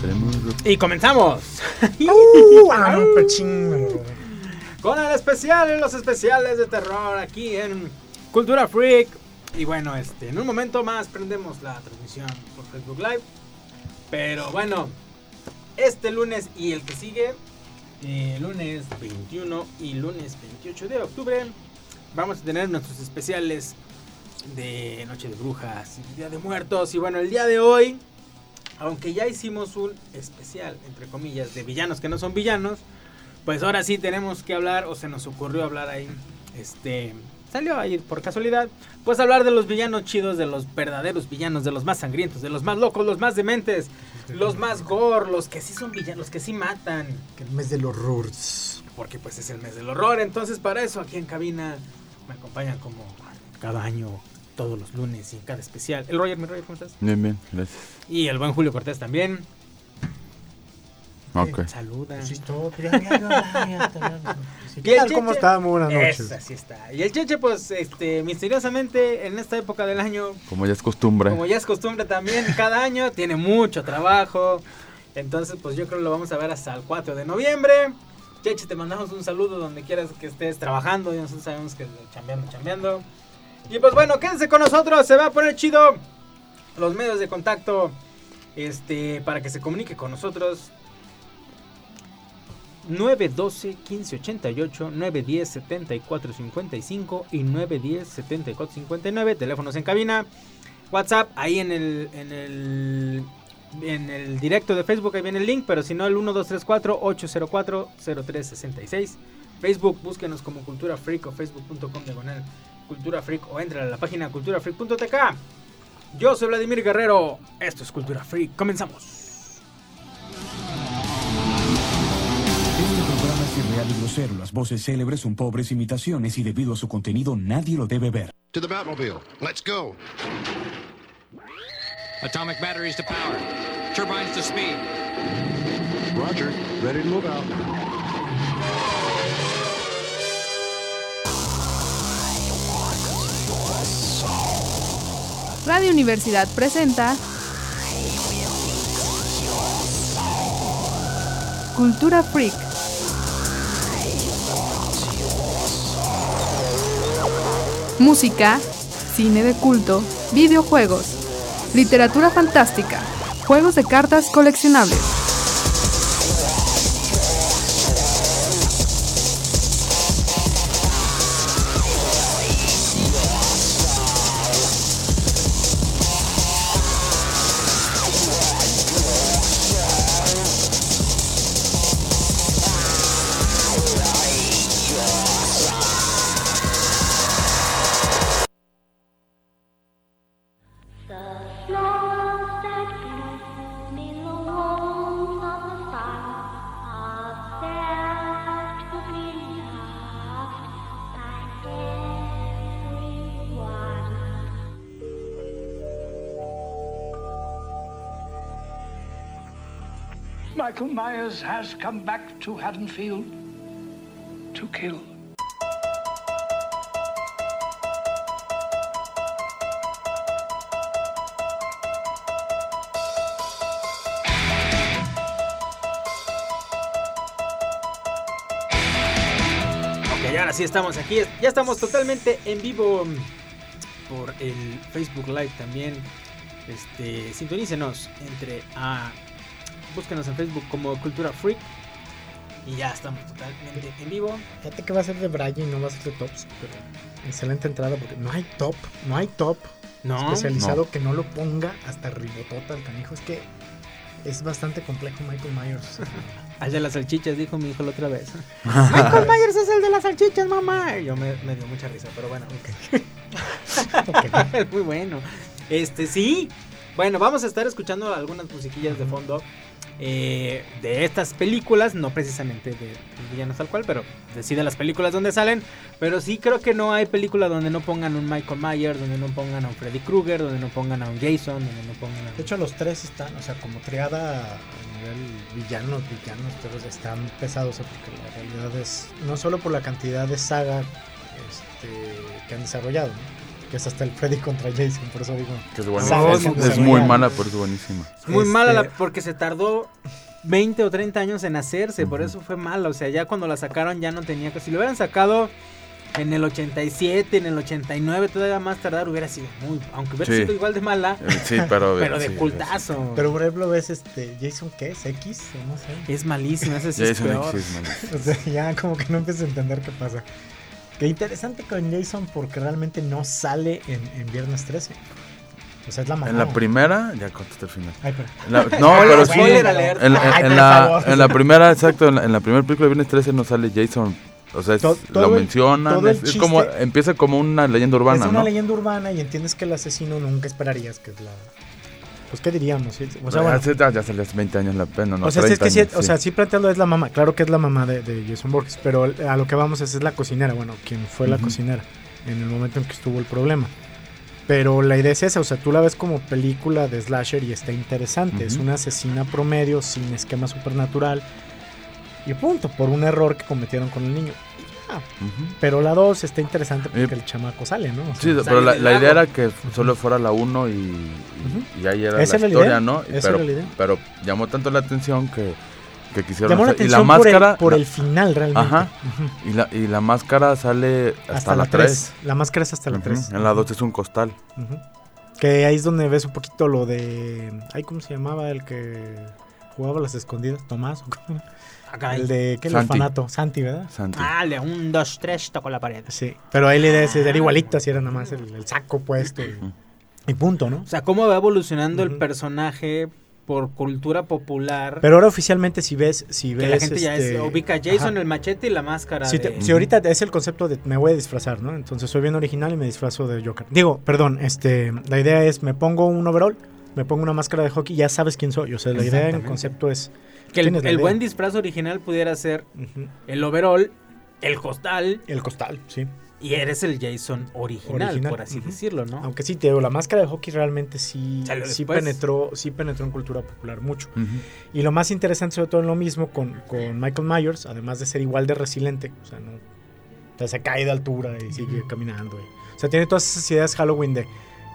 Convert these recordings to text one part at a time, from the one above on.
tenemos. Y comenzamos. Uh, ah, chingo. Con el especial, los especiales de terror aquí en Cultura Freak. Y bueno, este, en un momento más prendemos la transmisión por Facebook Live. Pero bueno, este lunes y el que sigue, eh, lunes 21 y lunes 28 de octubre, vamos a tener nuestros especiales de Noche de Brujas y Día de Muertos. Y bueno, el día de hoy, aunque ya hicimos un especial, entre comillas, de villanos que no son villanos, pues ahora sí tenemos que hablar, o se nos ocurrió hablar ahí, este, salió ahí por casualidad, pues hablar de los villanos chidos, de los verdaderos villanos, de los más sangrientos, de los más locos, los más dementes, los más gore, los que sí son villanos, los que sí matan, Que el mes del horror. Porque pues es el mes del horror, entonces para eso aquí en cabina me acompañan como cada año, todos los lunes y en cada especial. El Roger, mi Roger, ¿cómo estás? Bien, bien, gracias. Y el buen Julio Cortés también. Ok. Saluda. Ya, ya, ya, ya, ya, ya. ¿Qué el tal? ¿Cómo Cheche. está? Muy buenas noches. Esa, así está. Y el Cheche, pues, este, misteriosamente, en esta época del año, Como ya es costumbre. como ya es costumbre también, cada año tiene mucho trabajo. Entonces, pues yo creo que lo vamos a ver hasta el 4 de noviembre. Cheche, te mandamos un saludo donde quieras que estés trabajando. Y nosotros sabemos que chambeando, chambeando. Y pues bueno, quédense con nosotros, se va a poner chido. Los medios de contacto, este, para que se comunique con nosotros. 912 1588 910 7455 y 910 7459 teléfonos en cabina WhatsApp ahí en el en el en el directo de Facebook ahí viene el link pero si no el 1234 804 0366 Facebook búsquenos como Cultura Freak o facebook.com diagonal Cultura Freak o entra a la página culturafreak.tk yo soy Vladimir Guerrero esto es Cultura Freak comenzamos Este programa es irreal y grosero. Las voces célebres son pobres imitaciones y debido a su contenido nadie lo debe ver. To the Batmobile. Let's go. Atomic batteries to power. Turbines to speed. Roger. Ready to move out. Radio Universidad presenta Cultura Freak. Música, cine de culto, videojuegos, literatura fantástica, juegos de cartas coleccionables. Michael Myers has come back to Haddonfield to kill. Ok, ahora sí estamos aquí. Ya estamos totalmente en vivo mm, por el Facebook Live también. Este, sintonícenos entre a búsquenos en Facebook como Cultura Freak y ya estamos totalmente en vivo. Fíjate que va a ser de Brian y no va a ser de Tops, pero excelente entrada porque no hay top, no hay top No, especializado que no lo ponga hasta ribotota al canijo. Es que es bastante complejo Michael Myers. al de las salchichas dijo mi hijo la otra vez. Michael Myers es el de las salchichas, mamá. Y yo me, me dio mucha risa, pero bueno. Ok. Es muy bueno. Este, sí. Bueno, vamos a estar escuchando algunas musiquillas de fondo eh, de estas películas, no precisamente de, de villanos tal cual, pero de, sí de las películas donde salen. Pero sí creo que no hay película donde no pongan un Michael Myers, donde no pongan a un Freddy Krueger, donde no pongan a un Jason, donde no pongan a... De hecho, los tres están, o sea, como triada a nivel villanos, villanos, todos están pesados, porque la realidad es, no solo por la cantidad de saga este, que han desarrollado, ¿no? Que es hasta el Freddy contra Jason, por eso digo. Que es que Es se muy mala, pero es buenísima. Es muy mala la- Este- porque se tardó 20 o 30 años en hacerse, por eso fue mala. O sea, ya cuando la sacaron ya no tenía que. Si lo hubieran sacado en el 87, en el 89, todavía más tardar hubiera sido muy. Aunque hubiera Sí. sido igual de mala, Eh, Sí, pero. pero de sí, cultazo. Pero por ejemplo ves este Jason qué es X no sé. Es malísima, ese sí es Jason peor. X es malísimo. O sea, ya como que no empiezo a entender qué pasa. Qué interesante con Jason porque realmente no sale en, en Viernes 13. O sea, es la mamá. En la primera, ya contaste el final. Ay, pero... En la- no, pero sí. En, en- Ay, en por la, favor. en la primera, exacto, en la, primera película de Viernes 13 no sale Jason. O sea, es- To- todo lo mencionan. es, es como, empieza como una leyenda urbana, es una ¿no? leyenda urbana y entiendes que el asesino nunca esperarías que es la... Pues, ¿qué diríamos? Sí, O sea, ya, bueno, hace- ya, hace 20 años la pena, ¿no? o sea, sí, es 30 que sí, años, o sea, sí. plantearlo es la mamá. Claro que es la mamá de, de Jason Borges, pero a lo que vamos es, es la cocinera. Bueno, quien fue la cocinera en el momento en que estuvo el problema. Pero la idea es esa, o sea, tú la ves como película de slasher y está interesante. Es una asesina promedio sin esquema supernatural. Y punto, por un error que cometieron con el niño. Pero la 2 está interesante porque Eh, el chamaco sale, ¿no? O sea, Sí, Sale pero la, la idea era que solo fuera la 1 y, y, y ahí era Esa la historia, idea, ¿no? esa pero, era la idea. pero llamó tanto la atención que, que quisieron Llamó la hacer- y la atención máscara por, el, por la- el final realmente. Ajá. Y la, y la máscara sale hasta, la 3 La máscara es hasta la 3. en la 2 es un costal Que ahí es donde ves un poquito lo de. Ay, ¿cómo se llamaba el que jugaba a las escondidas? Tomás. ¿o cómo? Acá El de. ¿Qué? El Santi. orfanato. Santi, ¿verdad? Santi. Ah, le un, dos, tres, tocó la pared. Sí. Pero ahí la idea es- era igualito, así era nada más el, el saco puesto. Y, y punto, ¿no? O sea, cómo va evolucionando el personaje por cultura popular. Pero ahora oficialmente si ves. Si que ves la gente ya este, es, ubica a Jason, ajá. el machete y la máscara. Si, de- te- si ahorita es el concepto de me voy a disfrazar, ¿no? Entonces soy bien original y me disfrazo de Joker. Digo, perdón, este, la idea es me pongo un overall, me pongo una máscara de hockey y ya sabes quién soy. O sea, la idea en concepto es que el, buen disfraz original pudiera ser el overall, el costal el costal, sí. y eres el Jason original, Original, por así decirlo, ¿no? Aunque sí, te digo, la máscara de hockey realmente sí, sí penetró, sí penetró en cultura popular mucho. Y lo más interesante sobre todo en lo mismo con, con Michael Myers, además de ser igual de resiliente, o sea, no o sea, se cae de altura y sigue caminando. y- o sea, tiene todas esas ideas Halloween de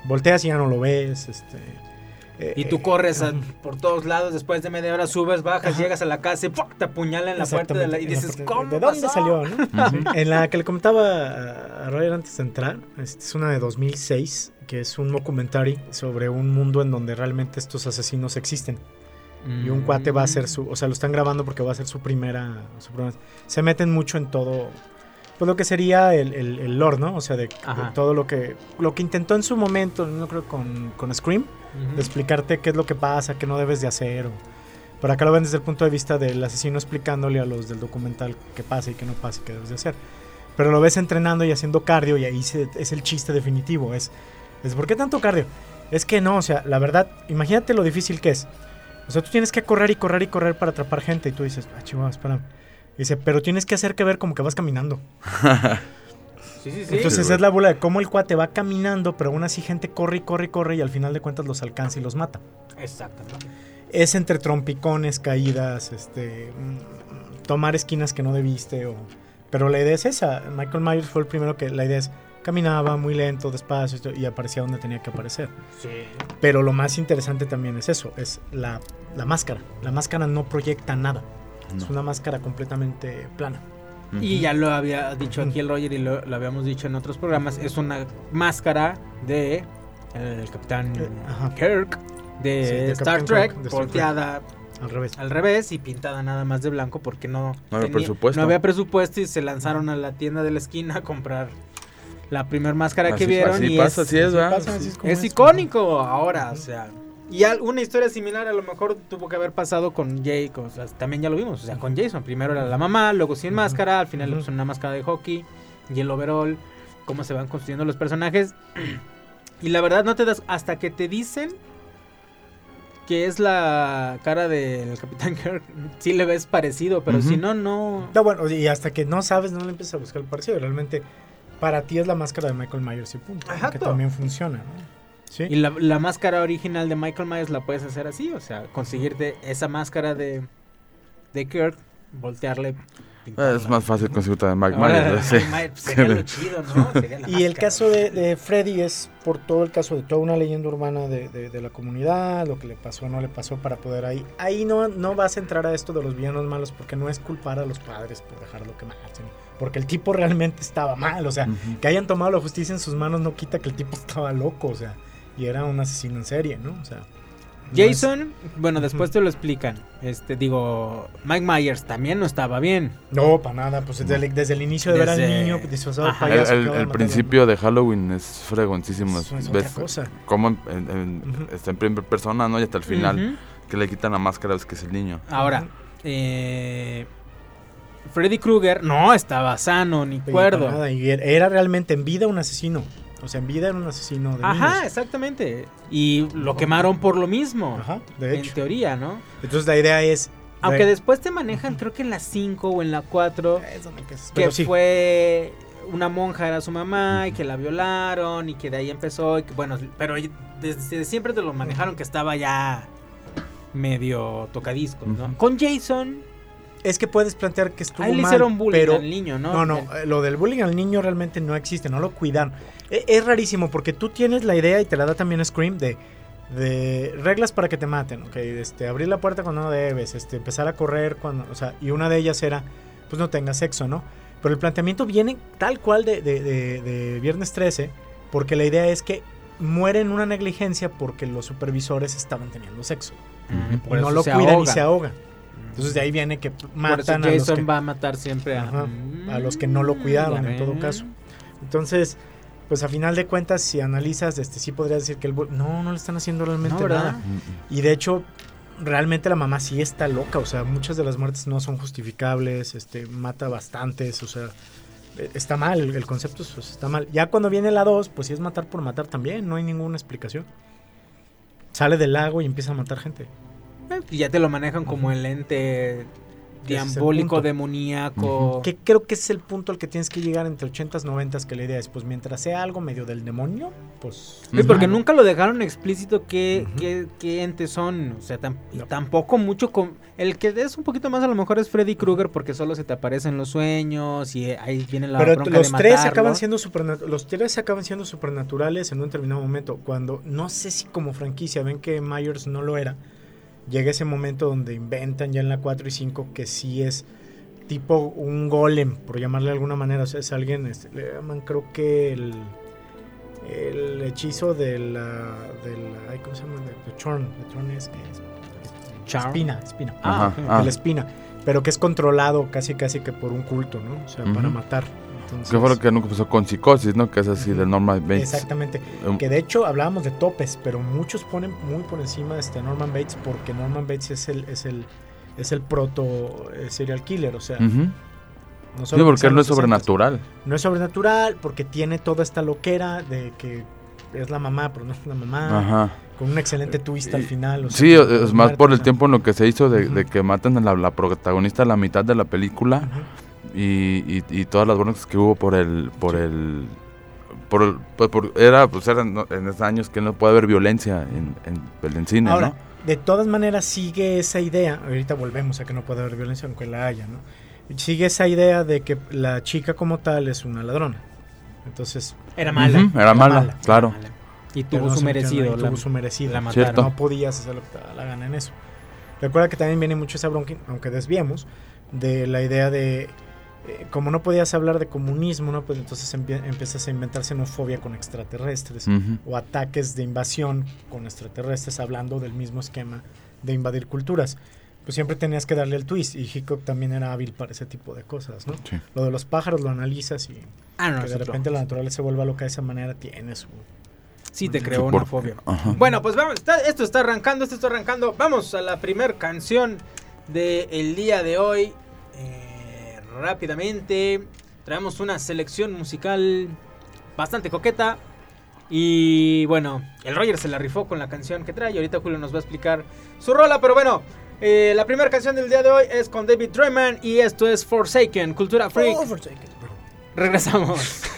volteas y ya no lo ves, este eh, Y tú eh, corres a- por todos lados, después de media hora subes, bajas, Ajá. llegas a la casa y ¡fuck! te apuñala en la puerta de la, y dices, ¿cómo ¿De dónde pasó?" salió? no? en la que le comentaba a, Roger antes de entrar, este, es una de 2006, que es un documentary sobre un mundo en donde realmente estos asesinos existen. Y un cuate va a hacer su, o sea, lo están grabando porque va a ser su primera, su primera- se meten mucho en todo, pues lo que sería el, el, el lore, ¿no? O sea, de, de todo lo que, lo que intentó en su momento, no creo con, con Scream, Ujú. de explicarte qué es lo que pasa, qué no debes de hacer. O, pero acá lo ven desde el punto de vista del asesino explicándole a los del documental qué pasa y qué no pasa y qué debes de hacer. Pero lo ves entrenando y haciendo cardio y ahí se- es el chiste definitivo. Es, es, ¿por qué tanto cardio? Es que no, o sea, la verdad, imagínate lo difícil que es. O sea, tú tienes que correr y correr y correr para atrapar gente y tú dices, ah, chihuahua, espera. Dice, pero tienes que hacer que ver como que vas caminando. Sí, sí, sí. Entonces es la bola de cómo el cuate va caminando, pero aún así gente corre y corre y corre y al final de cuentas los alcanza y los mata. Exactamente. Es entre trompicones, caídas, este, mm, tomar esquinas que no debiste. O, pero la idea es esa. Michael Myers fue el primero que la idea es caminaba muy lento, despacio y aparecía donde tenía que aparecer. Sí. Pero lo más interesante también es eso, es la, la máscara. La máscara no proyecta nada. Es una máscara completamente plana. Y ya lo había dicho aquí el Roger y lo, lo habíamos dicho en otros programas, es una máscara de el Capitán Eh. Kirk de, Sí, de Star Capitán Trek, de Star volteada Al revés. al revés y pintada nada más de blanco porque no, No había presupuesto. no había presupuesto y se lanzaron a la tienda de la esquina a comprar la primer máscara que vieron así y pasa, es, así es, ¿verdad? pasa, así es como es es. icónico ahora, o sea. Y una historia similar a lo mejor tuvo que haber pasado con Jake, o sea, también ya lo vimos, o sea, con Jason. Primero era la mamá, luego sin máscara, al final le pusieron una máscara de hockey y el overall, cómo se van construyendo los personajes. Y la verdad no te das, hasta que te dicen que es la cara del Capitán Kirk, sí le ves parecido, pero si no, no... No, bueno, y hasta que no sabes, no le empiezas a buscar el parecido. Realmente, para ti es la máscara de Michael Myers y punto. Que también funciona, ¿no? Sí. Y la, la máscara original de Michael Myers la puedes hacer así, o sea, conseguirte esa máscara de, de Kirk, voltearle pintarla. Es más fácil conseguir también Mike Myers. sí. Mike Myers sería lo chido, ¿no? Sería la Y el caso de, de Freddy es por todo el caso de toda una leyenda urbana de, de- de la comunidad, lo que le pasó o no le pasó para poder ahí. Ahí no, no vas a entrar a esto de los villanos malos porque no es culpar a los padres por dejarlo que maten. Porque el tipo realmente estaba mal. O sea, que hayan tomado la justicia en sus manos no quita que el tipo estaba loco. O sea, y era un asesino en serie, ¿no? O sea. no es- Jason, bueno, después te lo explican. Este, digo, Mike Myers también no estaba bien. No, para nada. Pues desde el, desde el inicio de ver al Desde- niño disfrazado de Ajá. El, payaso. el- principio de Halloween es fregoncísimo. Es Ves otra cosa. cómo en- en- está en primera persona, ¿no? Y hasta el final, que le quitan la máscara, ves que es el niño. Ahora, eh, Freddy Krueger no estaba sano ni cuerdo. nada, y era realmente en vida un asesino. O sea, en vida era un asesino de Ajá, niños. exactamente. Y lo quemaron por lo mismo. Ajá, de En hecho. teoría, ¿no? Entonces la idea es. Aunque después te manejan, creo que en la 5 o en la 4, Eso no empiezas, que sí. fue una monja era su mamá y que la violaron y que de ahí empezó y que bueno, pero desde siempre te lo manejaron que estaba ya medio tocadiscos, ¿no? Con Jason, Es que puedes plantear que estuvo a él le mal, hicieron bullying pero al niño, ¿no? no, no, eh, lo del bullying al niño realmente no existe, no lo cuidan. E- Es, rarísimo porque tú tienes la idea y te la da también Scream de de reglas para que te maten, ok, este abrir la puerta cuando no debes, este empezar a correr cuando, o sea, y una de ellas era pues no tengas sexo, ¿no? Pero el planteamiento viene tal cual de, de, de- de Viernes 13, porque la idea es que mueren una negligencia porque los supervisores estaban teniendo sexo. Y no eso lo se cuidan y se ahogan. Entonces de ahí viene que Por eso matan a los Jason que, va a matar siempre a, Ajá, Mm, a los que no lo cuidaron, en todo caso. Entonces, pues a final de cuentas, si analizas, este sí podrías decir que el no, no le están haciendo realmente nada. Y de hecho, realmente la mamá sí está loca, o sea, muchas de las muertes no son justificables, este mata bastantes, o sea, eh, está mal, el, concepto es- pues, está mal. Ya cuando viene la 2, pues sí es matar por matar también, no hay ninguna explicación. Sale del lago y empieza a matar gente. Y ya te lo manejan como el ente diabólico, demoníaco. Que creo que es el punto al que tienes que llegar entre 80s, 90s, que la idea es, pues mientras sea algo medio del demonio, pues... Sí, porque malo. nunca lo dejaron explícito qué, qué entes son. O sea, tam- No. tampoco mucho con... El que es un poquito más a lo mejor es Freddy Krueger porque solo se te aparecen los sueños y eh, ahí viene la Pero bronca los de tres acaban siendo los tres acaban siendo supernaturales en un determinado momento. Cuando no sé si como franquicia ven que Myers no lo era, llega ese momento donde inventan ya en la 4 y 5 que sí es tipo un golem, por llamarle de alguna manera. O sea, es alguien, este, le llaman creo que el, el hechizo de la, de la ¿cómo se llama? De, de Chorn. De Chorn es, es- Charm. espina, espina. Ah, ah. de la espina. Pero que es controlado casi casi que por un culto, ¿no? O sea, para matar. Entonces, Que fue lo que nunca pasó con Psicosis, ¿no? Que es así Ujú. de Norman Bates. Exactamente. Um, Que de hecho hablábamos de topes, pero muchos ponen muy por encima este Norman Bates porque Norman Bates es el es el es el proto eh, serial killer, o sea, no Sí, porque él no es 60s. sobrenatural. No es sobrenatural porque tiene toda esta loquera de que es la mamá, pero no es la mamá, Ajá. con un excelente twist al Y- final. o sea, Sí, es más por el o tiempo en lo que se hizo de, que matan a la, la protagonista a la mitad de la película. Y, y, y todas las broncas que hubo por el por el por, el- pues, por- era pues era no- en esos años que no puede haber violencia en, en, en cine, Ahora, ¿no? de todas maneras sigue esa idea, ahorita volvemos a que no puede haber violencia aunque la haya, ¿no? Sigue esa idea de que la chica como tal es una ladrona. Entonces, Era mala. Era mala, mala. claro. Mala. Y tuvo no su merecido. la- tuvo su merecido. la mataron. No podías hacer lo que te daba la gana en eso. Recuerda que también viene mucho esa bronca, aunque desviemos, de la idea de eh, como no podías hablar de comunismo, ¿no? Pues entonces empie- empiezas a inventar xenofobia con extraterrestres o ataques de invasión con extraterrestres hablando del mismo esquema de invadir culturas. Pues siempre tenías que darle el twist y Hitchcock también era hábil para ese tipo de cosas, ¿no? Sí. Lo de los pájaros lo analizas y Ah, no, que de repente la naturaleza se vuelva loca de esa manera tiene su... Sí, te creó una fobia. Ajá. Bueno, pues vamos, está- esto está arrancando, esto está arrancando. Vamos a la primer canción del día de hoy. Eh, rápidamente, traemos una selección musical bastante coqueta. Y bueno, el Roger se la rifó con la canción que trae. y Ahorita Julio nos va a explicar su rola, pero bueno. eh, la primera canción del día de hoy es con David Drayman y esto es Forsaken, Cultura Freak. Regresamos.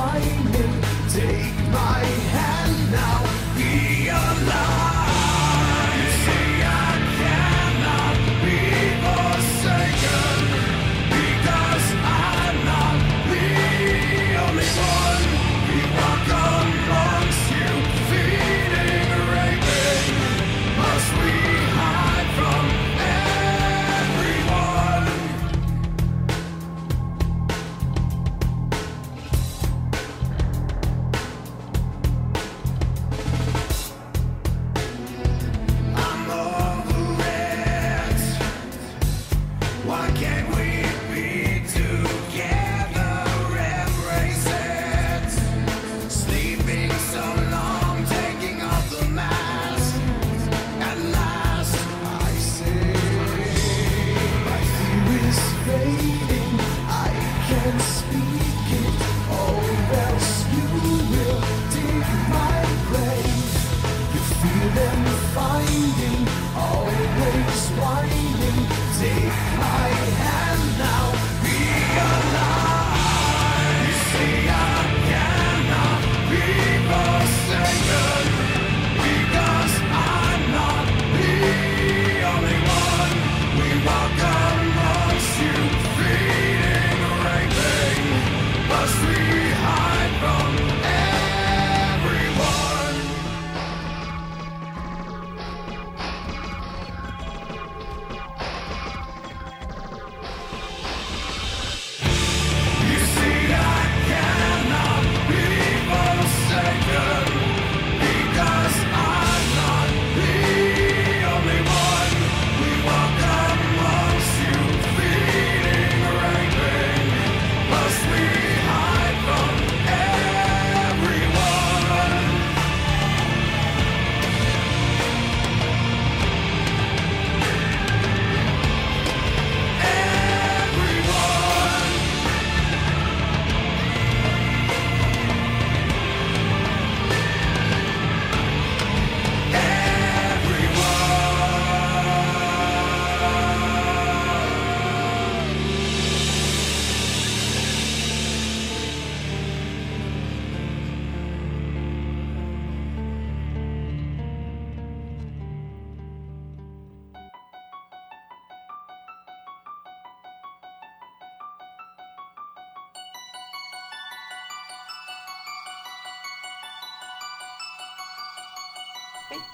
Take my hand now.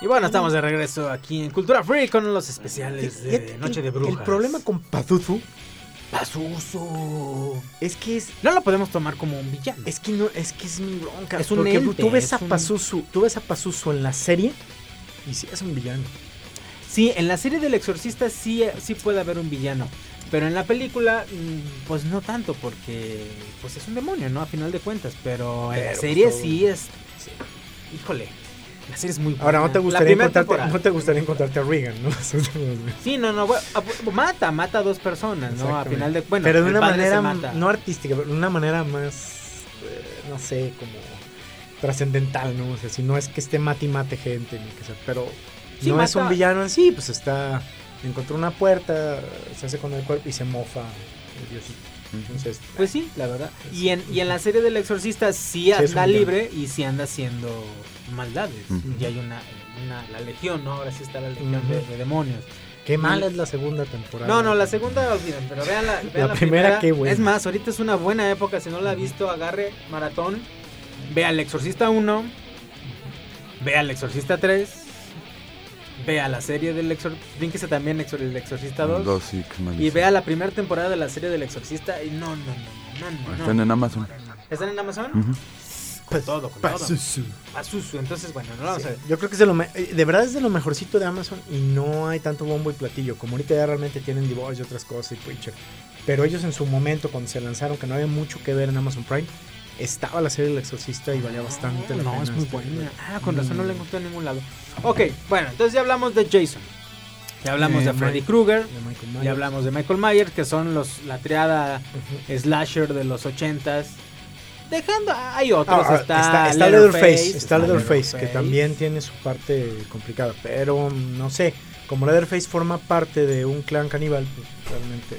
Y bueno, estamos de regreso aquí en Cultura Free con los especiales de que Noche de el- Brujas. El problema con Pazuzu Pazuzu. es que es No lo podemos tomar como un villano. es que no es que es mi bronca. Es un porque ente, tú ves es a un- Pazuzu, tú ves a Pazuzu en la serie y sí es un villano. Sí, en la serie del exorcista sí, sí puede haber un villano. Pero en la película, mm, pues no tanto, porque pues es un demonio, ¿no? A final de cuentas. Pero en la Pero, serie pues, sí es. Híjole. La serie es muy buena. Ahora no te gustaría encontrarte, no te gustaría encontrarte a Regan, ¿no? Sí, no, no. bueno, Mata, mata a dos personas, ¿no? A final de. Bueno, pero de una manera no artística, pero de una manera más eh, no sé, como trascendental, ¿no? O sea, si no es que esté mate y mate gente, ni que sea, pero Sí, no es un villano en sí, pues está encontró una puerta, se hace con el cuerpo y se mofa el diosito. Entonces, Pues sí, la verdad. Y en, y en la serie del exorcista sí anda libre y sí anda haciendo maldades. Y hay una, una- la legión, ¿no? Ahora sí está la legión de demonios. qué mala es la segunda temporada. No, no, la segunda olviden, pero vean la, vean La primera, qué buena. Es más, ahorita es una buena época, si no la ha visto, agarre maratón, vea el exorcista 1, vea el exorcista 3, vea la serie del exorcista, también Exor- el exorcista 2, Dos, sí, que me y vea la primera temporada de la serie del exorcista y no, no, no, no, no, no. Están en Amazon. ¿Están en Amazon? Ujú. Con todo, con todo. Pazuzu. Pazuzu, entonces bueno, no vamos Sí, a ver. Yo creo que es de lo me- eh, de verdad es de lo mejorcito de Amazon y no hay tanto bombo y platillo. Como ahorita ya realmente tienen Divorce y otras cosas y Preacher. Pero ellos en su momento, cuando se lanzaron, que no había mucho que ver en Amazon Prime, estaba la serie del exorcista y valía bastante la No, pena. es muy este, buena. Ah, con razón no la Mm. encontré en ningún lado. Ok, bueno, entonces ya hablamos de Jason. Ya hablamos Eh, de Freddy Krueger. Ya hablamos de Michael Myers, que son los la triada slasher de los ochentas. Dejando, hay otros, Ah, ah, está, está, está Leatherface, está Leatherface, que también tiene su parte complicada, pero mm, no sé, como Leatherface forma parte de un clan caníbal, pues realmente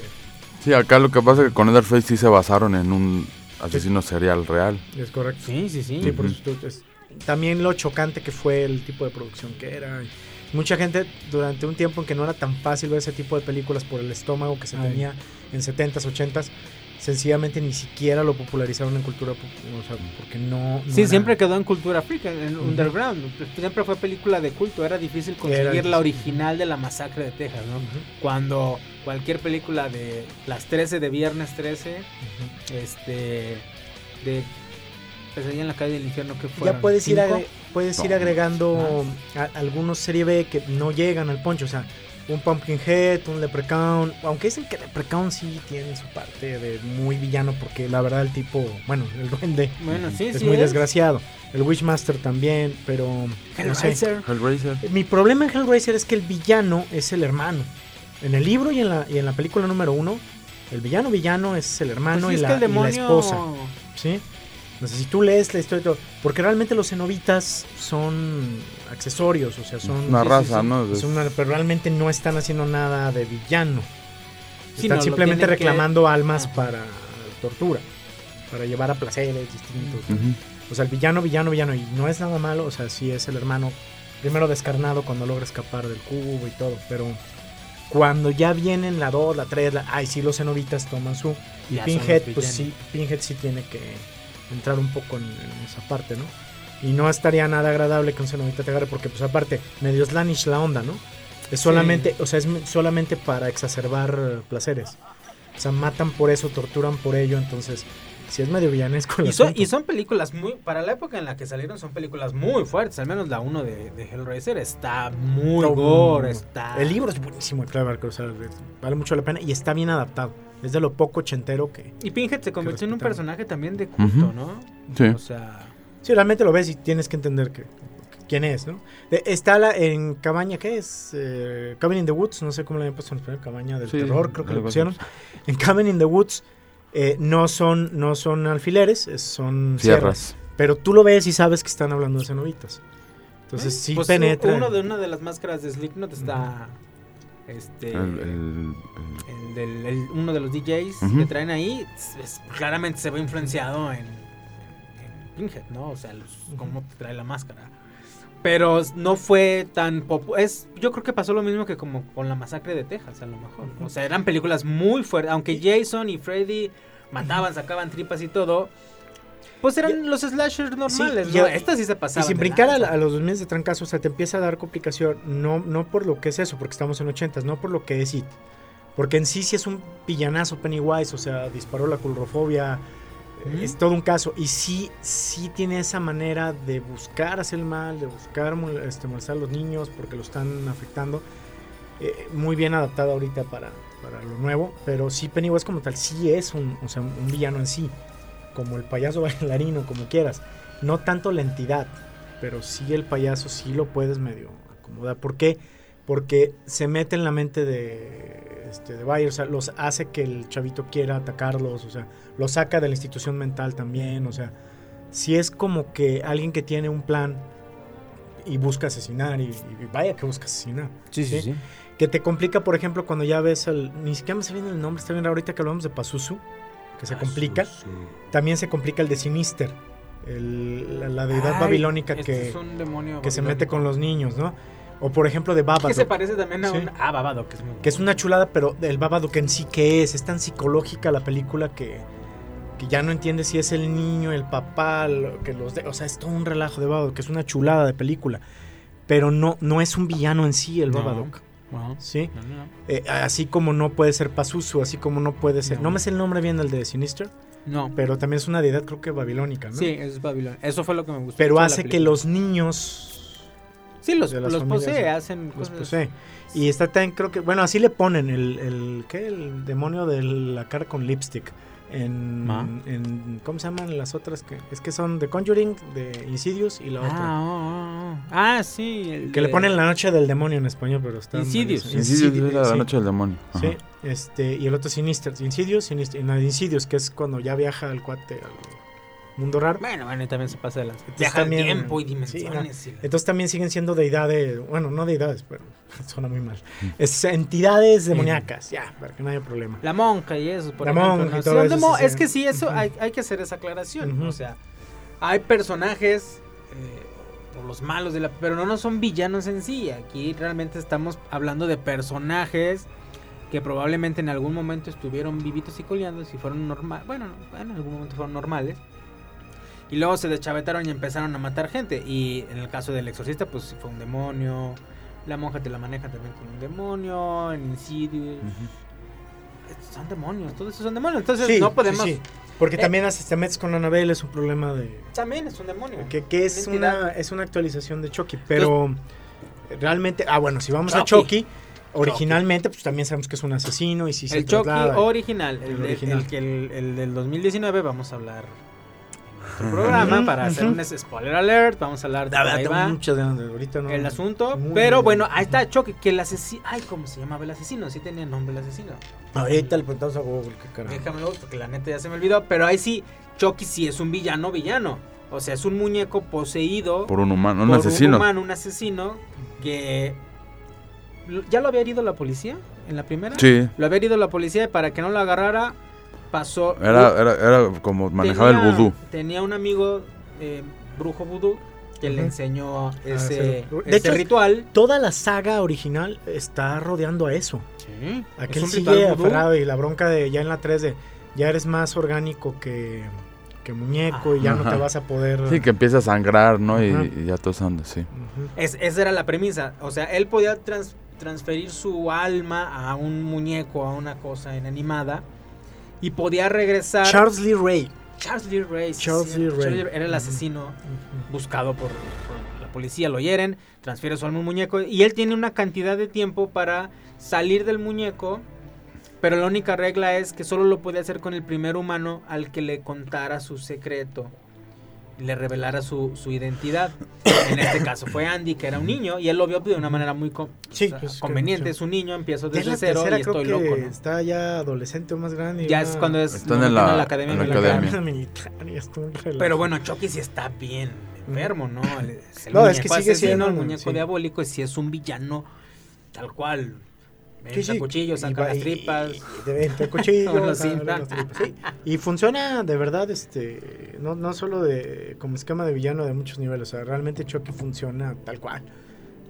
Sí, acá lo que pasa es que con Leatherface sí se basaron en un asesino serial real. es correcto. Sí, sí, sí. Sí, por Ujú. eso tú- es- también lo chocante que fue el tipo de producción que era. Mucha gente durante un tiempo en que no era tan fácil ver ese tipo de películas por el estómago que se Ay. tenía en 70s, 80s, sencillamente ni siquiera lo popularizaron en cultura, o sea, porque no... no Sí, era- siempre quedó en cultura freak, en underground. Siempre fue película de culto. Era difícil conseguir la original de la masacre de Texas, ¿no? Cuando cualquier película de las 13 de viernes 13, ujú. este, de Pesadilla en la calle del infierno que fue. Ya puedes ir, puedes ir agregando a- algunos serie B que no llegan al poncho, o sea, un Pumpkinhead, un Leprechaun, aunque dicen que Leprechaun sí tiene su parte de muy villano porque la verdad el tipo, bueno, el duende Bueno, sí, es sí. muy desgraciado. El Witchmaster también, pero no sé. Hellraiser. Mi problema en Hellraiser es que el villano es el hermano. En el libro y en la, y en la película número uno, el villano villano es el hermano Pues y, es la, que el y la demonio. esposa. ¿Sí? No sé si tú lees la historia y todo, porque realmente los cenobitas son accesorios, o sea, son... Una sí, raza, sí, ¿no? es una- pero realmente no están haciendo nada de villano. Sí, Están no, simplemente que- reclamando almas Ajá. para tortura, para llevar a placeres distintos. Ujú. O sea, el villano, villano, villano, y no es nada malo, o sea, sí es el hermano primero descarnado cuando logra escapar del cubo y todo, pero cuando ya vienen la 2, la 3, la, ay, sí los cenobitas toman su y Pinhead, pues sí, Pinhead sí tiene que entrar un poco en, en esa parte, ¿no? Y no estaría nada agradable que un cenobita te agarre porque pues aparte medio slanish la onda, ¿no? Es solamente, o sea, es solamente para exacerbar placeres. O sea, matan por eso, torturan por ello, entonces si es medio villanesco Y son, y son películas muy. Para la época en la que salieron, son películas muy fuertes. Al menos la 1 de, de Hellraiser está muy No, gore. Está. El libro es buenísimo, de Clive Barker, o sea, es- vale mucho la pena y está bien adaptado. Es de lo poco ochentero que... Y Pinhead se convirtió en un personaje también de culto. ¿no? Sí. O sea. Sí, realmente lo ves y tienes que entender que, que- quién es, ¿no? De- está la, en Cabaña, ¿qué es? Eh, Cabin in the Woods, no sé cómo le habían puesto en español, Cabaña del Sí, Terror, creo que le pusieron. En Cabin in the Woods eh, no, son, no son alfileres, es- son sierras. Sierras. Pero tú lo ves y sabes que están hablando de cenobitas. Entonces sí pues, penetra. Uno de una de las máscaras de Slipknot está. Este. El- el- el- el del- el- uno de los DJs que traen ahí es- claramente se ve influenciado en, en- en Pinhead, ¿no? O sea, los- cómo trae la máscara. Pero no fue tan popular. Yo creo que pasó lo mismo que como con la masacre de Texas, a lo mejor. O sea, eran películas muy fuertes. Aunque Jason y Freddy mataban, sacaban tripas y todo. Pues eran los slashers normales, y ¿no? a- Estas sí se Y pasaban. sin de brincar a, la- a los dos meses de trancazo, o sea, te empieza a dar complicación, no, no por lo que es eso, porque estamos en 80, no por lo que es It. Porque en sí sí es un villanazo Pennywise, o sea, disparó la culrofobia, Ujú. es todo un caso. Y sí, sí tiene esa manera de buscar hacer el mal, de buscar este, molestar a los niños porque lo están afectando. Eh, muy bien adaptada ahorita para, para lo nuevo, pero sí Pennywise como tal, sí es un, o sea, un villano en sí, como el payaso bailarino, como quieras. No tanto la entidad, pero sí el payaso sí lo puedes medio acomodar. ¿Por qué? Porque se mete en la mente de, este, de Bayer, o sea, los hace que el chavito quiera atacarlos, o sea, lo saca de la institución mental también, o sea, si es como que alguien que tiene un plan y busca asesinar, y, y vaya que busca asesinar. Sí, sí, sí. Que te complica, por ejemplo, cuando ya ves al. Ni siquiera me está viendo el nombre, está bien ahorita que hablamos de Pazuzu, que se complica. También se complica el de Sinister, el- la, la deidad Ay, babilónica este que, que se mete con los niños, ¿no? O por ejemplo de Que se Babadook, parece también a Sí. un. Ah, Babadook, que es muy que es una chulada, pero el Babadook en sí, ¿qué es? Es tan psicológica la película que, que ya no entiendes si es el niño, el papá, lo que los de, o sea, es todo un relajo de Babadook, que es una chulada de película. Pero no, no es un villano en sí el No. ¿Sí? No, no, no. Eh, así como no puede ser Pazuzu, así como no puede ser. No. No, me sé el nombre bien del de Sinister, No. pero también es una deidad, creo que babilónica, ¿no? Sí, es Babilón. Eso fue lo que me gustó. Pero hace que los niños Sí, los, de las los familias, posee, hacen los cosas. posee. Y está también, creo que, bueno, así le ponen el, el ¿qué? El demonio de la cara con lipstick. En, Ma. en ¿cómo se llaman las otras? que Es que son de Conjuring, de Insidious y la otra. Ah, oh, oh, oh. Ah, sí. el Que le ponen la noche del demonio en español, pero está... Insidious. malísimo. Insidious es la sí. noche del demonio. Ajá. Sí, este, y el otro Sinister, Insidious, Sinister, Insidious, que es cuando ya viaja el cuate al mundo raro. Bueno, bueno, y también se pasa de las. Viaja también- tiempo y dimensiones. Entonces también siguen siendo deidades, bueno, no deidades, pero suena muy mal. Es entidades demoníacas, ya, para que no haya problema. La monja y eso, por La ejemplo, monja y todo eso, sí, Es que sí, eso Ujú. hay, hay que hacer esa aclaración. O sea, hay personajes eh, por los malos de la. Pero no, no son villanos en sí. Aquí realmente estamos hablando de personajes que probablemente en algún momento estuvieron vivitos y coleando y fueron normales. Bueno, no, en algún momento fueron normales. Y luego se deschavetaron y empezaron a matar gente. Y en el caso del exorcista, pues fue un demonio. La monja te la maneja también con un demonio. En Insidious. Son demonios, todos esos son demonios. Entonces Sí, no sí, podemos. sí. Porque Eh. también haces- te metes con Annabelle, es un problema de... También es un demonio. Que, que es, Una es una actualización de Chucky, pero realmente... Ah, bueno, si vamos a Chucky. Chucky, originalmente pues también sabemos que es un asesino y si se el Chucky traslada- original, el, El original. el, el del 2019, vamos a hablar otro programa para hacer un spoiler alert. Vamos a hablar de ahí va de- ahorita no... el asunto. Muy pero bueno, ahí está Chucky, que el asesino. Ay, ¿cómo se llamaba el asesino? Sí tenía nombre el asesino. Ahorita le preguntamos a Google, qué carajo. Déjamelo porque la neta ya se me olvidó. Pero ahí sí, Chucky sí es un villano, villano. O sea, es un muñeco poseído Por un humano, un por asesino. un humano, un asesino que ya lo había herido la policía en la primera. Sí. Lo había herido la policía y para que no lo agarrara, pasó. Era, era, era como manejaba el vudú. Tenía un amigo eh, brujo vudú que le enseñó Ah, ese, sí. De ese hecho, ritual. Toda la saga original está rodeando a eso. Sí, Aquel es sigue aferrado y la bronca de ya en la 3 de ya eres más orgánico que, que muñeco y ya no te vas a poder... Sí, que empieza a sangrar, ¿no? Y, y ya todos andan, sí. Es- esa era la premisa. O sea, él podía trans- transferir su alma a un muñeco, a una cosa inanimada. Y podía regresar. Charles Lee Ray. Charles Lee Ray. Charles sí, Lee Ray. era el asesino buscado por, por la policía. Lo hieren, transfiere su alma a un muñeco. Y él tiene una cantidad de tiempo para salir del muñeco. Pero la única regla es que solo lo podía hacer con el primer humano al que le contara su secreto. Le revelara su, su identidad. En este caso fue Andy, que era un niño. Y él lo vio de una manera muy con- Sí, o sea, pues, que- conveniente. sí. Es un niño, empiezo desde cero tercera y creo estoy que loco. ¿no? está ya adolescente o más grande. y Ya una- es cuando es en la- academia en la militar. academia. Pero bueno, Chucky sí está bien enfermo, ¿no? El, es el No, es muñeco que sigue asesino, siendo el muñeco sí. diabólico, y si es un villano tal cual. Sí, sí. cuchillo, Y saca las tripas. y de- entre cuchillos, los las tripas, sí. Y funciona de verdad, este, no, no solo de como esquema de villano de muchos niveles, o sea, realmente Chucky funciona tal cual.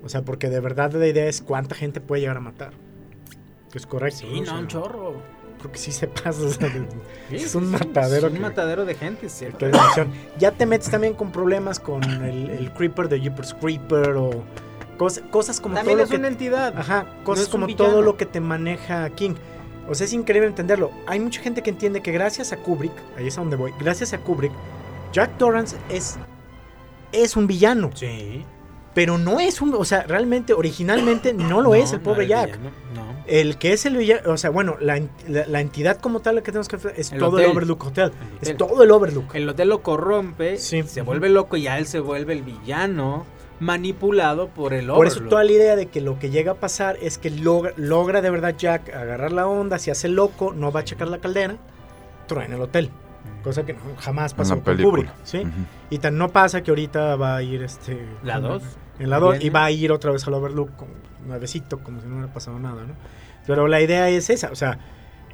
O sea, porque de verdad la idea es cuánta gente puede llegar a matar. Que es correcto. Sí, O no, sea, un chorro. Creo que sí se pasa. o sea, es un matadero. Es un que- matadero de gente, ¿cierto? que. Ya te metes también con problemas con el, el Creeper de Jeepers Creeper o cosas, cosas como También todo es lo que una entidad. Ajá, cosas como villano. todo lo que te maneja King. O sea, es increíble entenderlo. Hay mucha gente que entiende que gracias a Kubrick, ahí es a donde voy, gracias a Kubrick, Jack Torrance es, es un villano. Sí. Pero no es un, o sea, realmente, originalmente no lo es el pobre Jack. villano, No. El que es el villano, o sea, bueno, la, la- la entidad como tal la que tenemos que hacer es El todo hotel. el Overlook Hotel. El Es hotel. todo el Overlook. El hotel lo corrompe, Sí. se vuelve loco y ya él se vuelve el villano manipulado por el Por eso Overlord. toda la idea de que lo que llega a pasar es que logra, logra de verdad Jack agarrar la onda, se hace loco, no va a checar la caldera, truena el hotel. Cosa que no- jamás pasó la con película. Kubrick, ¿sí? Y tan no pasa que ahorita va a ir este... La en- dos. En la 2 y va a ir otra vez al Overlook con nuevecito, como si no hubiera pasado nada, ¿no? Pero la idea es esa, o sea,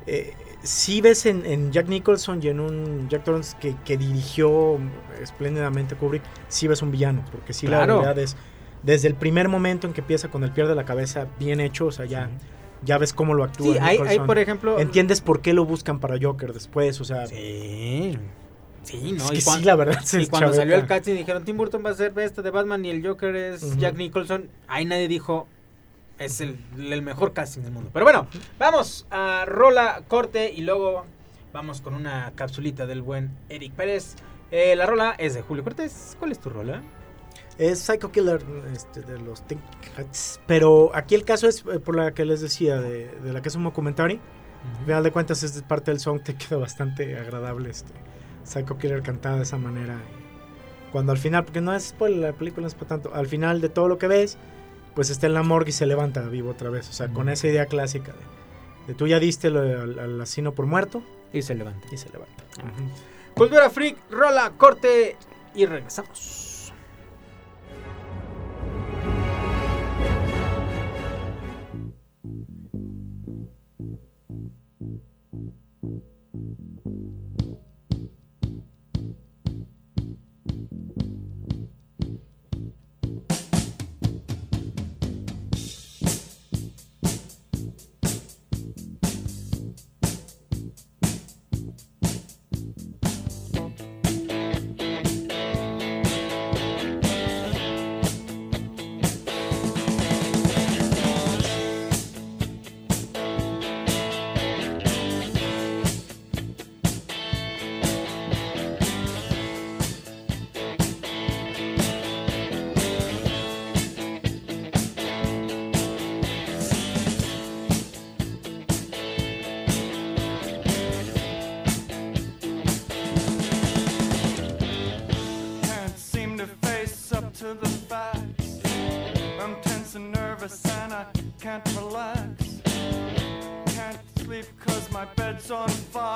eh, si ves en, en Jack Nicholson y en un Jack Torrance que, que dirigió espléndidamente Kubrick, sí ves un villano, porque sí la realidad es, desde el primer momento en que empieza con el pie de la cabeza bien hecho, o sea, ya, ya ves cómo lo actúa Sí, hay, hay, por ejemplo. Entiendes por qué lo buscan para Joker después, o sea, Sí. Sí, no. es y que cuan- sí, la verdad. Y cuando salió el casting dijeron Tim Burton va a ser esta de Batman y el Joker es. Jack Nicholson. Ahí nadie dijo es el, el mejor casting del mundo. Pero bueno, vamos a rola corte y luego vamos con una capsulita del buen Eric Pérez. Eh, la rola es de Julio Cortés. ¿Cuál es tu rola? Es Psycho Killer este, de los Think Hats. Pero aquí el caso es eh, por la que les decía, de, de la que es un documentary. Al final de cuentas, es parte del song, te queda bastante agradable este Psycho Killer cantada de esa manera. Cuando al final, porque no es spoiler, la película no es para tanto, al final de todo lo que ves, pues está en la morgue y se levanta vivo otra vez. O sea, con esa idea clásica de, de tú ya diste lo- al, al asesino por muerto Y se levanta. y se levanta. Cultura Freak, rola, corte y regresamos. My bed's on fire.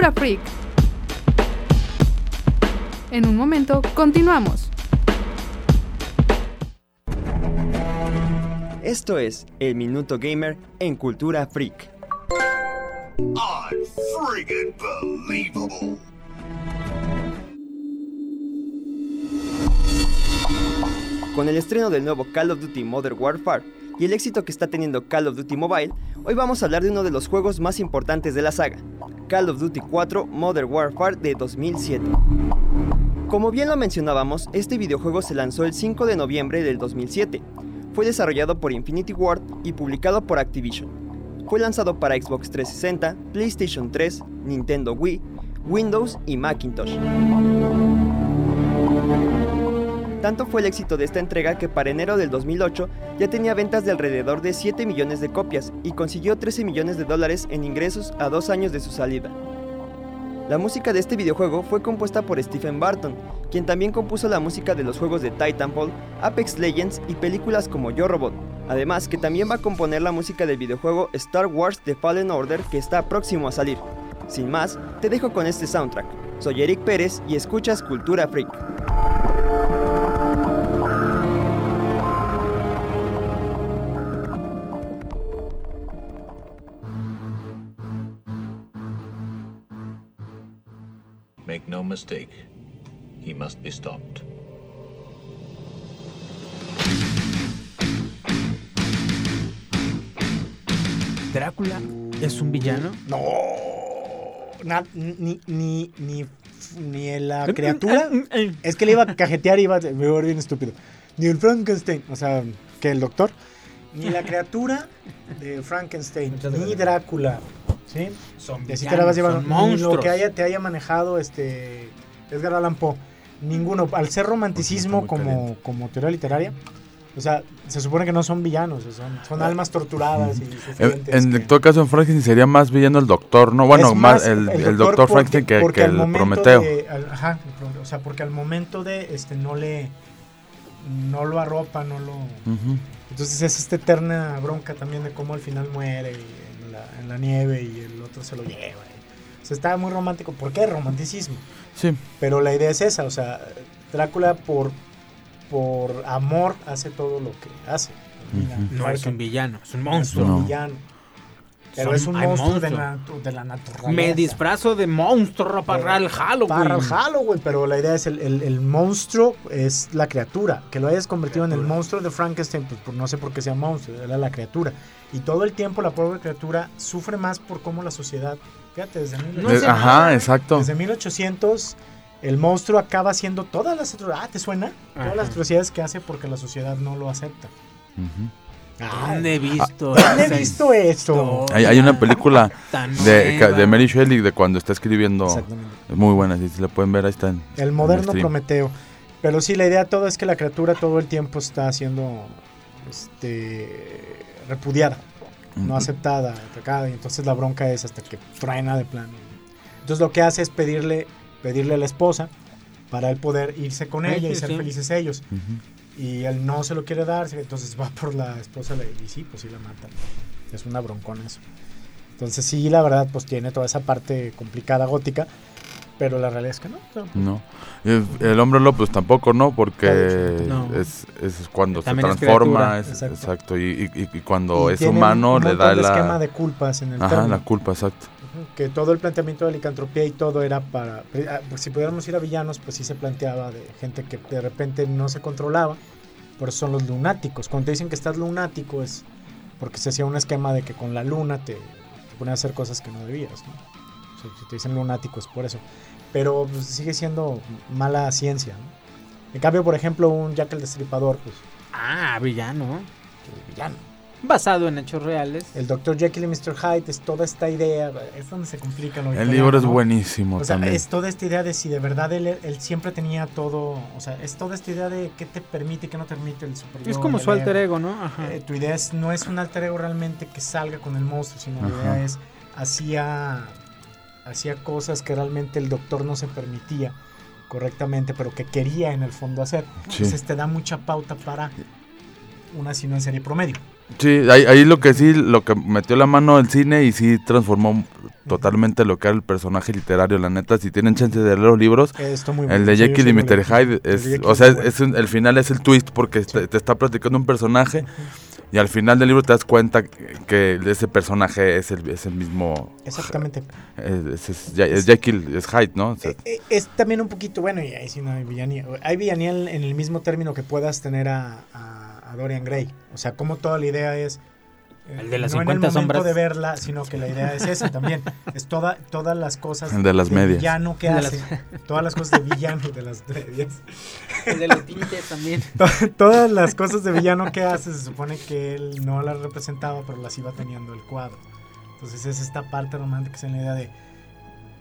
Cultura Freak. En un momento, continuamos. Esto es El Minuto Gamer en Cultura Freak. Con el estreno del nuevo Call of Duty Modern Warfare y el éxito que está teniendo Call of Duty Mobile, hoy vamos a hablar de uno de los juegos más importantes de la saga, Call of Duty 4 Modern Warfare de 2007. Como bien lo mencionábamos, este videojuego se lanzó el 5 de noviembre del 2007. Fue desarrollado por Infinity Ward y publicado por Activision. Fue lanzado para Xbox 360, PlayStation 3, Nintendo Wii, Windows y Macintosh. Tanto fue el éxito de esta entrega que para enero del 2008 ya tenía ventas de alrededor de 7 millones de copias y consiguió 13 millones de dólares en ingresos a dos años de su salida. La música de este videojuego fue compuesta por Stephen Barton, quien también compuso la música de los juegos de Titanfall, Apex Legends y películas como Yo Robot, además que también va a componer la música del videojuego Star Wars The Fallen Order que está próximo a salir. Sin más, te dejo con este soundtrack. Soy Eric Pérez y escuchas Cultura Freak. Mistake. He must be stopped. ¿Drácula es un villano? No. Na- ni, ni, ni, ni la criatura. Es que le iba a cajetear y iba a. Me bien estúpido. Ni el Frankenstein. O sea, que el doctor. Ni la criatura de Frankenstein. Ni Drácula. ¿Sí? Son Y así te la vas llevando. lo que haya, te haya manejado este Edgar Allan Poe. Ninguno. Al ser romanticismo como, como teoría literaria. O sea, se supone que no son villanos, son, son almas torturadas y En, en todo caso, en Frankenstein sería más villano el doctor, ¿no? Bueno, más, el, el doctor Frankenstein que, que el Prometeo. de- al- ajá, o sea, porque al momento de este no le no lo arropa, no lo Ujú. entonces es esta eterna bronca también de cómo al final muere y la, en la nieve y el otro se lo lleva. y- o sea, está muy romántico. ¿Por qué? Romanticismo. Sí. Pero la idea es esa, o sea, Drácula por por amor hace todo lo que hace. Mira, No es un villano, es un monstruo. es un villano. Pero Son- es un monstruo, De, la, natu- de la naturaleza. Me disfrazo de monstruo para el Halloween. Para el Halloween, pero la idea es el, el- el monstruo es la criatura. Que lo hayas convertido en el monstruo de Frankenstein, pues por- no sé por qué sea monstruo, era la criatura. Y todo el tiempo la pobre criatura sufre más por cómo la sociedad, fíjate, desde, mil- Eh, ajá, exacto. desde 1800 el monstruo acaba haciendo todas las atrocidades. Ah, ¿te suena? Todas Ajá. las atrocidades que hace porque la sociedad no lo acepta. ¿Dónde he visto? ¿Dónde he esa visto esto? Hay, hay una película de, de Mary Shelley de cuando está escribiendo. Exactamente. Es muy buena, si la pueden ver, ahí está. en- El moderno. Prometeo. Pero sí, la idea todo es que la criatura todo el tiempo está siendo este, repudiada, no aceptada, atacada. Y entonces la bronca es hasta que truena de plano. Entonces lo que hace es pedirle, pedirle a la esposa para él poder irse con ella y ser sí. felices ellos. Ujú. Y él no se lo quiere dar, entonces va por la esposa le- y sí, pues sí la matan. Es una broncona eso. Entonces sí, la verdad, pues tiene toda esa parte complicada gótica, pero la realidad es que no. o sea, No. El, el hombre lobo, pues tampoco, ¿no? Porque No. es, es cuando También se es transforma. criatura. es- Exacto. exacto. Y, y- y cuando y es humano, un le da de la. esquema de culpas en el Ajá, término. la culpa, exacto. Que todo el planteamiento de licantropía y todo era para. pues, si pudiéramos ir a villanos, pues sí se planteaba de gente que de repente no se controlaba. Por eso son los lunáticos. Cuando te dicen que estás lunático es porque se hacía un esquema de que con la luna te, te ponían a hacer cosas que no debías. ¿no? O sea, si te dicen lunático es por eso. Pero pues, sigue siendo mala ciencia. ¿no? En cambio, por ejemplo, un Jack el Destripador, pues Ah, villano. villano. Basado en hechos reales. El Dr. Jekyll y Mr. Hyde es toda esta idea, es donde se complica lo El italiano, libro es buenísimo O sea, también. es toda esta idea de si de verdad él, él siempre tenía todo, o sea, es toda esta idea de qué te permite y qué no te permite el super Es como su alter ego, ¿no? Ajá. Eh, tu idea es, no es un alter ego realmente que salga con el monstruo, sino la Ajá. idea es, hacía, hacía cosas que realmente el doctor no se permitía correctamente, pero que quería en el fondo hacer. Sí. Entonces te da mucha pauta para una sino en serie promedio. Sí, ahí, ahí lo que sí, lo que metió la mano el cine y sí transformó totalmente lo que era el personaje literario. La neta, si tienen chance de leer los libros, Esto muy el de Jekyll y Mr. Hyde, es, o sea, es muy es un- el final es el twist porque te, te está platicando un personaje y al final del libro te das cuenta que, ese personaje es el, es el mismo. Exactamente. Es, es- es- Jekyll, es Hyde, ¿no? O sea, Eh, Es también un poquito, bueno, y ahí sí no hay villanía. Hay villanía en, en el mismo término que puedas tener a, a- a Dorian Gray. O sea, como toda la idea es... eh, El de las no 50 en el momento sombras. de verla, sino que la idea es esa también. Es toda, todas las cosas El de las medias. villano que de hace. las- Todas las cosas de villano de las medias. El de los tintes también. To- todas las cosas de villano que hace se supone que él no las representaba, pero las iba teniendo el cuadro. Entonces es esta parte romántica, es la idea de,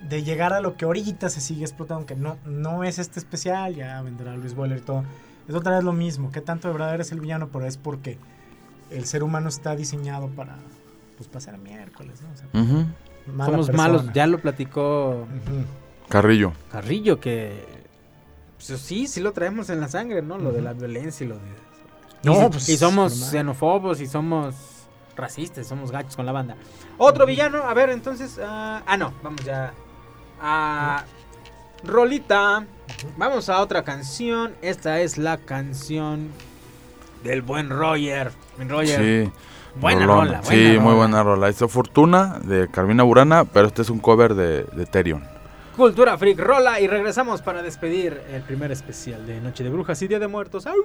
de llegar a lo que ahorita se sigue explotando, que no, no es este especial, ya vendrá Luis Boiler y todo. Es otra vez lo mismo, que tanto de verdad eres el villano, pero es porque el ser humano está diseñado para pues pasar miércoles, ¿no? O sea, mala Somos persona. malos, ya lo platicó. Carrillo. Carrillo, que pues, sí, sí lo traemos en la sangre, ¿no? Lo de la violencia y lo de... No, y, pues, y somos normal. xenofobos y somos racistas, somos gachos con la banda. Otro villano, a ver, entonces... ah, ah, no, vamos ya a... Rolita. Vamos a otra canción. Esta es la canción del buen Roger. Buen Roger. Sí. Buena rola, Sí, muy buena rola. Hizo Fortuna de Carmina Burana, pero este es un cover de, de Terion. Cultura Freak rola y regresamos para despedir el primer especial de Noche de Brujas y Día de Muertos. ¡Au!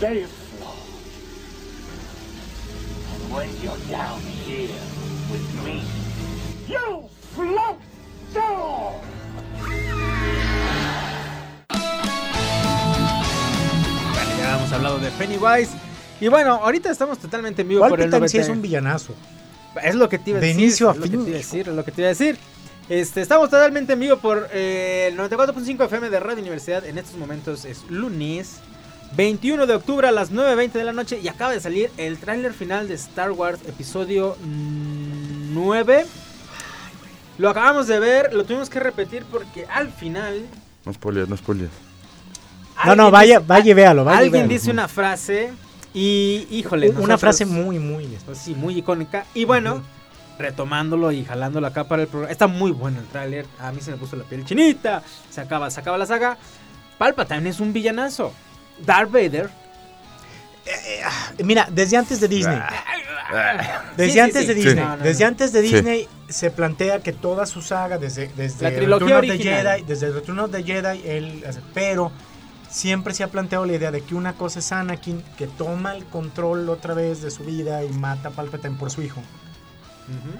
They float. And when you're down here with me, you float too! Bueno, ya hemos hablado de Pennywise. Y bueno, ahorita estamos totalmente en vivo por el 90. es un villanazo. Es lo que te iba a De decir. inicio a es lo que fin, te iba a decir, es lo que te iba a decir. Este, estamos totalmente en vivo por eh, el 94.5 FM de Radio Universidad. En estos momentos es lunes 21 de octubre a las 9.20 de la noche. Y acaba de salir el tráiler final de Star Wars episodio mm, 9. Lo acabamos de ver, lo tuvimos que repetir porque al final... No spoilers, no spoilers. No, no, vaya, dice- vaya y véalo, vaya y Alguien véalo. dice una frase y, híjole, Una nosotros- frase muy, muy... sí, muy icónica. Y bueno, retomándolo y jalándolo acá para el programa. Está muy bueno el tráiler. A mí se me puso la piel chinita. Se acaba, se acaba la saga. Palpatine es un villanazo. Darth Vader. Mira, desde antes de Disney. Desde Sí, sí, antes sí. de. Disney. No, no, desde no. antes de Sí. Disney se plantea que toda su saga, desde, desde La trilogía Return of the. Jedi, desde Return of the Jedi, él, hace- pero siempre se ha planteado la idea de que una cosa es Anakin, que toma el control otra vez de su vida y mata a Palpatine por su hijo.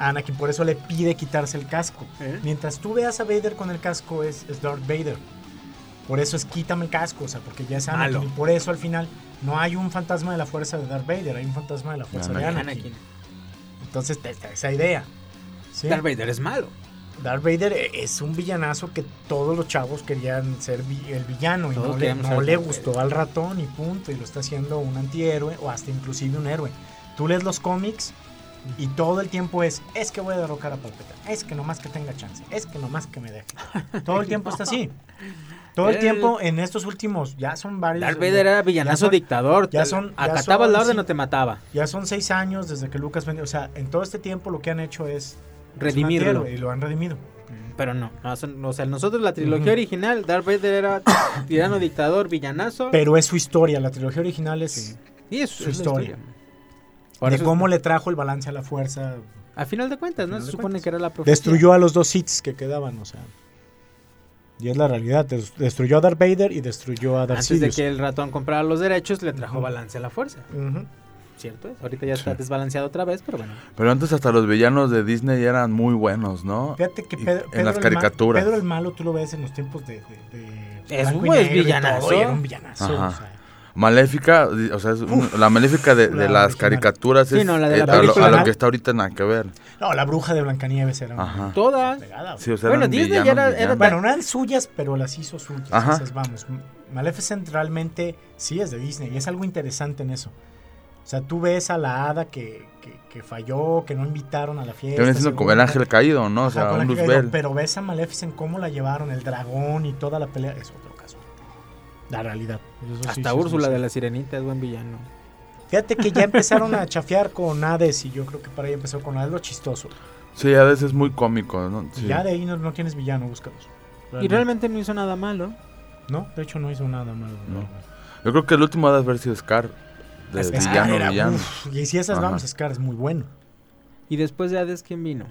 Anakin por eso le pide quitarse el casco. ¿Eh? Mientras tú veas a Vader con el casco es, es Darth Vader. Por eso es quítame el casco, o sea, porque ya es Anakin. Malo. Y por eso al final no hay un fantasma de la fuerza de Darth Vader, hay un fantasma de la fuerza de Anakin. Anakin. Entonces está esa idea. ¿sí? Darth Vader es malo. Darth Vader es un villanazo que todos los chavos querían ser vi- el villano y Todos no, le, no le gustó al ratón y punto. Y lo está haciendo un antihéroe o hasta inclusive un héroe. Tú lees los cómics y todo el tiempo es, es que voy a derrocar a Palpatine, es que nomás que tenga chance, es que nomás que me deje. Todo el tiempo está así. Todo el tiempo en estos últimos, ya son varios. Darth Vader era villanazo son- dictador. Ya son, ya Acatabas son- la orden sí, o te mataba. Ya son seis años desde que Lucas vendió. O sea, en todo este tiempo lo que han hecho es. Redimirlo. Y lo han redimido. Pero no, no, son- o sea, nosotros la trilogía original, Darth Vader era tirano dictador, villanazo. Pero es su historia. La trilogía original es y es su es historia. Por de eso cómo es- le trajo el balance a la fuerza. A final de cuentas, ¿no? Se de supone cuentas. que era la profecía. Destruyó a los dos hits que quedaban, o sea. Y es la realidad. des- Destruyó a Darth Vader y destruyó a Darth Antes de Sidious. que el ratón comprara los derechos, le trajo balance a la fuerza. ¿Cierto? es? Ahorita ya está Sí. desbalanceado otra vez, pero bueno. Pero antes hasta los villanos de Disney eran muy buenos, ¿no? Fíjate que Y- Pedro, en Pedro las el caricaturas. Pedro el Malo tú lo ves en los tiempos de. de- de Es un villanazo. todo, y era un villanazo. Ajá. o sea. Maléfica, o sea, es un- la maléfica de, de la las original. caricaturas Sí, es no, la de la eh, a, lo, a lo que está ahorita nada que ver. No, la bruja de Blancanieves era. Ajá. Todas. pegada, Sí, o sea, Bueno, Disney ya era- era. Bueno, no eran suyas, pero las hizo suyas. Ajá. Esas, vamos. Maleficent realmente sí es de Disney y es algo interesante en eso. O sea, tú ves a la hada que, que, que falló, que no invitaron a la fiesta. Siendo como el ángel caído, ¿no? O sea, un Luzbel. Caído, Pero ves a Maleficent cómo la llevaron, el dragón y toda la pelea. Es otro. La realidad. Hasta sí, Úrsula sí. de la Sirenita es buen villano. Fíjate que ya empezaron a chafear con Hades y yo creo que para ahí empezó con algo chistoso. Sí, veces es muy cómico, ¿no? Sí. ya de ahí no, no tienes villano, búscalos. Y realmente no hizo nada malo. No, de hecho no hizo nada malo. No. Yo creo que el último ha de haber sido Scar. De Es villano, era, villano. uf, y si esas Ajá. vamos, Scar es muy bueno. Y después de Hades, ¿quién vino?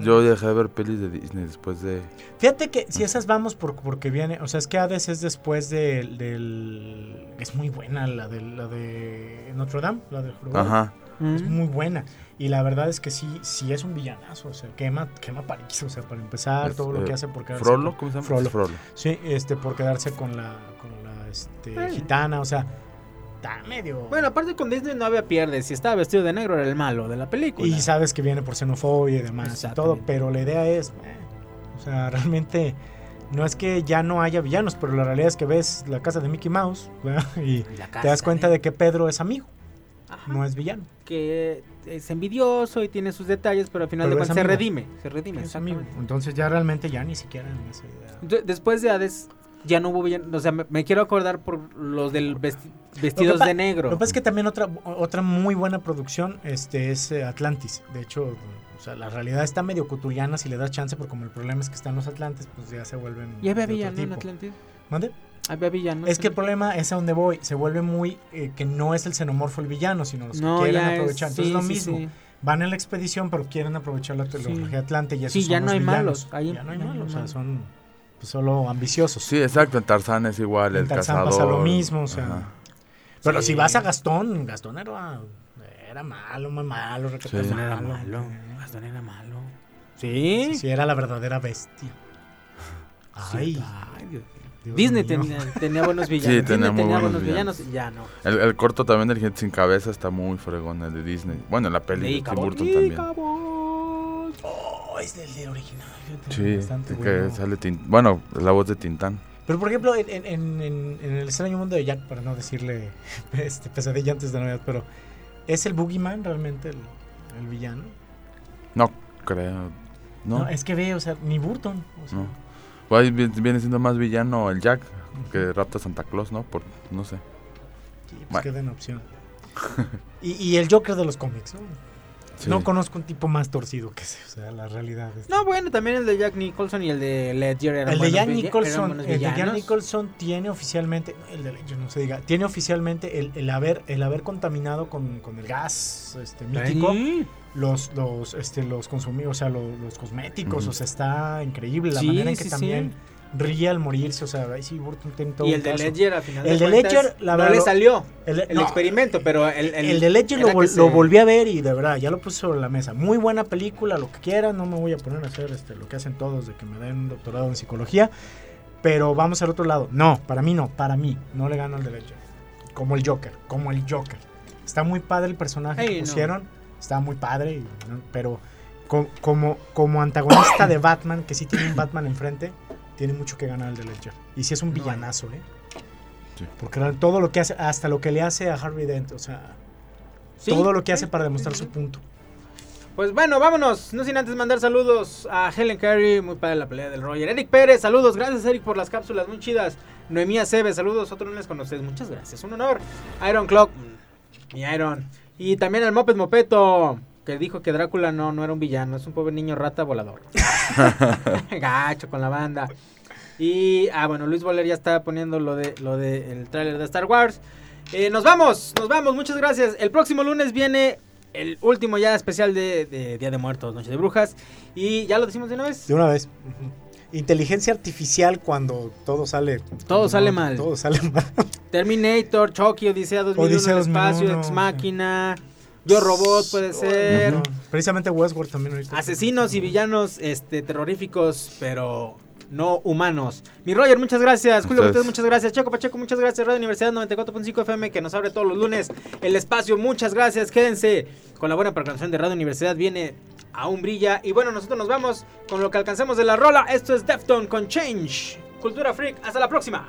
Yo dejé de ver pelis de Disney después de... Fíjate que si esas vamos por, porque viene, o sea, es que Hades es después del, del- es muy buena la de la de Notre Dame, la de Jorobado. Ajá. Es Mm. muy buena y la verdad es que sí, sí es un villanazo, o sea, quema, quema París, o sea, para empezar Es, todo lo eh, que hace por quedarse ¿Frollo? con- ¿Cómo se llama? Frollo. Sí, este, por quedarse con la, con la, este, Ay. gitana, o sea, está medio. Bueno, aparte con Disney no había pierde. Si estaba vestido de negro era el malo de la película. Y sabes que viene por xenofobia y demás y todo, pero la idea es, eh, o sea, realmente no es que ya no haya villanos, pero la realidad es que ves la casa de Mickey Mouse ¿verdad? y te das cuenta de- de que Pedro es amigo, Ajá. no es villano. que es envidioso y tiene sus detalles, pero al final Pero de cuentas se redime. Se redime, Es amigo. exactamente. Entonces ya realmente ya ni siquiera en esa idea. Después de Hades ya no hubo villanos. O sea, me, me quiero acordar por los del vesti- vestidos de negro. Lo que pasa es que también otra, otra muy buena producción este, es eh, Atlantis. De hecho, o sea, la realidad está medio cuturiana si le das chance, porque como el problema es que están los Atlantes, pues ya se vuelven. ¿Y había de otro villano en. Atlantis? ¿Mande? Había villanos. Es que el problema es a donde voy. Se vuelve muy. eh, que no es el xenomorfo el villano, sino los No, que quieren ya es- aprovechar. Entonces sí, es lo sí, mismo. sí. Van en la expedición, pero quieren aprovechar la tecnología Sí. Atlante y esos Sí, son ya los no hay villanos. malos, ahí ya no hay no hay malos. O sea, malos. son pues, solo ambiciosos. Sí, exacto. En Tarzán es igual. En el Tarzán cazador. pasa lo mismo, o sea. Ajá. Pero Sí. si vas a Gastón, Gastón era, era malo, muy malo, Sí. Gastón era malo. malo. Gastón era malo. Sí. Sí, era la verdadera bestia. Ay, Ay, Dios. Dios Disney tenía, tenía buenos villanos. Sí, tenía muy tenía buenos buenos villanos. y Ya no. El, el corto también del Gente Sin Cabeza está muy fregón, el de Disney. Bueno, la peli de Tim Burton también. Ícaro. Es del, del original. Sí, bastante que bueno. sale Bueno, la voz de Tintán. Pero por ejemplo, en, en- en- en- en el extraño mundo de Jack, para no decirle este, pesadilla antes de Navidad, pero ¿es el Boogeyman realmente el, el villano? No, creo. No, es que ve, o sea, ni Burton. o sea, no. Pues viene siendo más villano el Jack que rapta Santa Claus, ¿no? Por, no sé. sí, pues Bueno. queda en opción. y, y el Joker de los cómics, ¿no? Sí. No conozco un tipo más torcido que ese, o sea, la realidad es... No, bueno, también el de Jack Nicholson y el de Ledger eran El de Jack Nicholson, el de Jack. Nicholson tiene oficialmente, el de Ledger no se diga, tiene oficialmente el, el haber, el haber contaminado con, con el gas este, mítico Sí. los, los, este, los consumidos, o sea, lo- los, cosméticos, o sea, está increíble la Sí, manera en que también ríe al morirse, o sea, ahí sí Burton tiene todo Y un el de caso. Ledger, al final El de de cuentas, Ledger, la no verdad, le lo- salió el, el, no, experimento, pero el, el, el de Ledger lo, vol- volví a ver y de verdad, ya lo puse sobre la mesa. Muy buena película, lo que quieran, no me voy a poner a hacer este, lo que hacen todos de que me den un doctorado en psicología. Pero vamos al otro lado. No, para mí no, para mí. No le gano al de Ledger. Como el Joker, como el Joker. Está muy padre el personaje que no. pusieron. Está muy padre, ¿no? pero co- como, como antagonista de Batman, que sí tiene un Batman enfrente, tiene mucho que ganar el de Ledger. Y sí es un villanazo, ¿eh? Sí. Porque todo lo que hace, hasta lo que le hace a Harvey Dent, o sea, Sí, todo lo que hace para demostrar su punto. Pues bueno, vámonos. No sin antes mandar saludos a Helen Carey, muy padre la pelea del Roger. Eric Pérez, saludos. Gracias, Eric, por las cápsulas, muy chidas. Noemía Cebe, saludos. Otro lunes con ustedes. Muchas gracias. Un honor. Iron Clock, mi Iron. Y también el Moped Mopeto, que dijo que Drácula no, no era un villano, es un pobre niño rata volador. Gacho con la banda. Y, ah, bueno, Luis Boler ya está poniendo lo de lo de el tráiler de Star Wars. Eh, nos vamos, nos vamos, muchas gracias. El próximo lunes viene el último ya especial de, de Día de Muertos, Noche de Brujas. Y ya lo decimos de una vez. De una vez. Inteligencia artificial cuando todo sale. Todo no, sale mal. Todo sale mal. Terminator, Chucky, Odisea 2001, Odisea el espacio, 2001, Ex Máquina, Yo Robot puede ser. No, Precisamente Westworld también ahorita. Asesinos y villanos este, terroríficos, pero no humanos. Mi Roger, muchas gracias. Julio. Cortés, muchas gracias. Checo Pacheco, muchas gracias. Radio Universidad 94.5 FM que nos abre todos los lunes el espacio. Muchas gracias. Quédense con la buena programación de Radio Universidad. Viene aún brilla. Y bueno, nosotros nos vamos con lo que alcancemos de la rola. Esto es Defton con Change. Cultura Freak. Hasta la próxima.